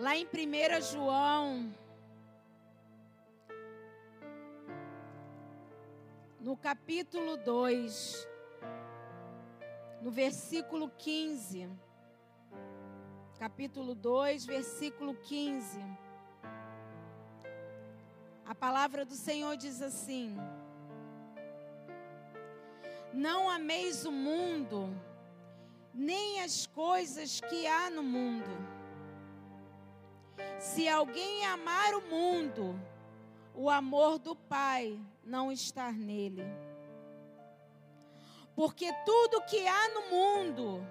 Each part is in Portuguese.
Lá em 1 João, no capítulo 2, no versículo 15. Capítulo 2, versículo 15. A palavra do Senhor diz assim: Não ameis o mundo, nem as coisas que há no mundo. Se alguém amar o mundo, o amor do Pai não está nele. Porque tudo que há no mundo,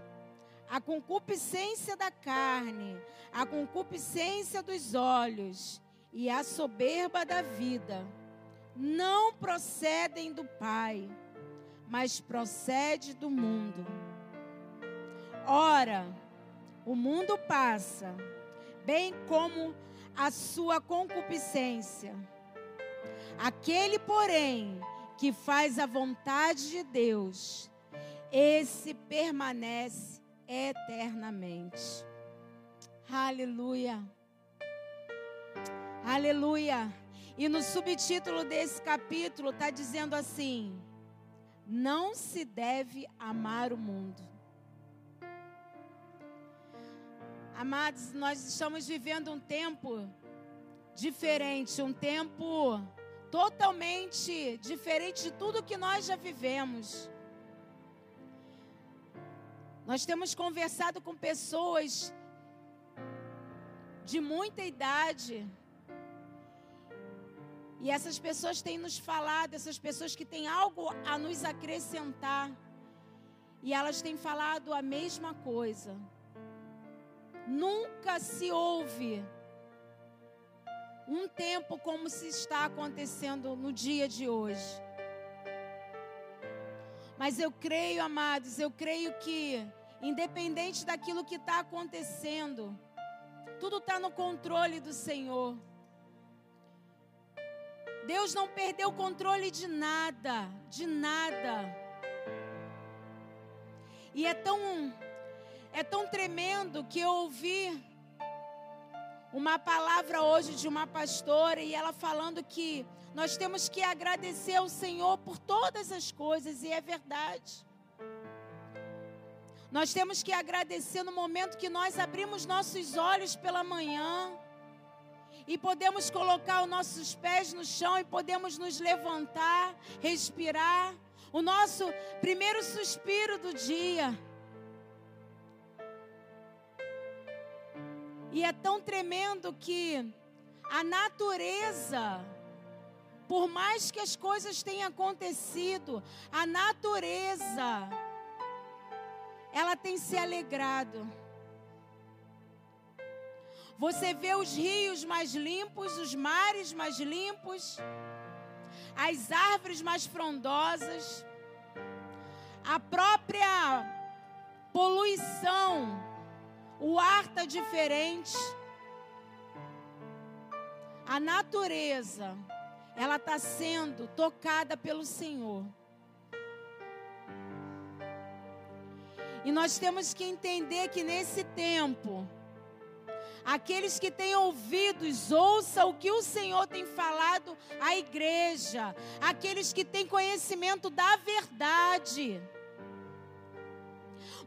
a concupiscência da carne, a concupiscência dos olhos e a soberba da vida, não procedem do Pai, mas procede do mundo. Ora, o mundo passa bem como a sua concupiscência. Aquele, porém, que faz a vontade de Deus, esse permanece eternamente. Aleluia. Aleluia. E no subtítulo desse capítulo está dizendo assim: Não se deve amar o mundo. Amados, nós estamos vivendo um tempo diferente, um tempo totalmente diferente de tudo que nós já vivemos. Nós temos conversado com pessoas de muita idade. E essas pessoas têm nos falado, essas pessoas que têm algo a nos acrescentar. E elas têm falado a mesma coisa. Nunca se ouve um tempo como se está acontecendo no dia de hoje. Mas eu creio, amados, eu creio que, independente daquilo que está acontecendo, tudo está no controle do Senhor. Deus não perdeu o controle de nada, de nada. E é tão é tão tremendo que eu ouvi uma palavra hoje de uma pastora e ela falando que nós temos que agradecer ao Senhor por todas as coisas e é verdade. Nós temos que agradecer no momento que nós abrimos nossos olhos pela manhã e podemos colocar os nossos pés no chão e podemos nos levantar, respirar, o nosso primeiro suspiro do dia. E é tão tremendo que a natureza, por mais que as coisas tenham acontecido, a natureza, ela tem se alegrado. Você vê os rios mais limpos, os mares mais limpos, as árvores mais frondosas, a própria poluição o ar está diferente. A natureza, ela está sendo tocada pelo Senhor. E nós temos que entender que nesse tempo, aqueles que têm ouvidos, ouçam o que o Senhor tem falado à igreja. Aqueles que têm conhecimento da verdade.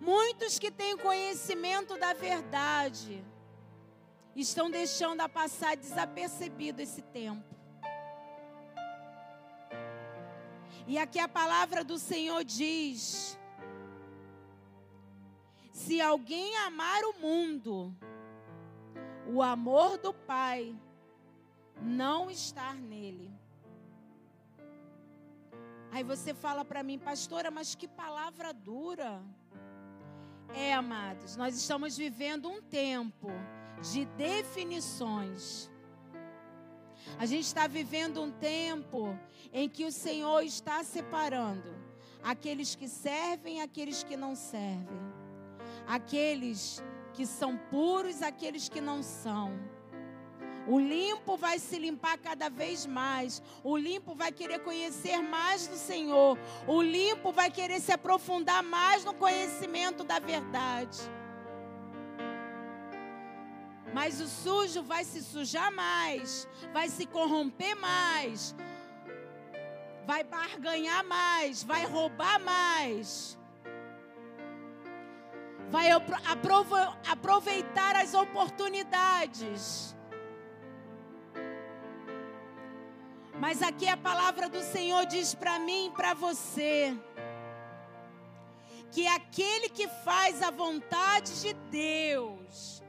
Muitos que têm conhecimento da verdade estão deixando a passar desapercebido esse tempo. E aqui a palavra do Senhor diz: se alguém amar o mundo, o amor do Pai não está nele. Aí você fala para mim, pastora, mas que palavra dura. É, amados, nós estamos vivendo um tempo de definições. A gente está vivendo um tempo em que o Senhor está separando aqueles que servem e aqueles que não servem, aqueles que são puros, aqueles que não são. O limpo vai se limpar cada vez mais. O limpo vai querer conhecer mais do Senhor. O limpo vai querer se aprofundar mais no conhecimento da verdade. Mas o sujo vai se sujar mais, vai se corromper mais, vai barganhar mais, vai roubar mais, vai aproveitar as oportunidades. Mas aqui a palavra do Senhor diz para mim e para você que aquele que faz a vontade de Deus,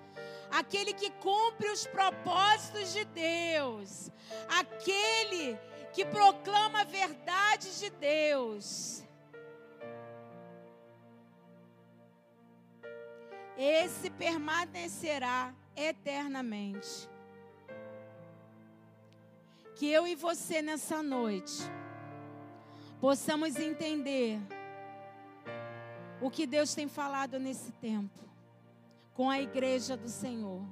aquele que cumpre os propósitos de Deus, aquele que proclama a verdade de Deus, esse permanecerá eternamente que eu e você nessa noite possamos entender o que Deus tem falado nesse tempo com a igreja do Senhor,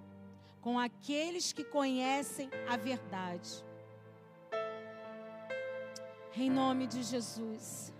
com aqueles que conhecem a verdade. Em nome de Jesus.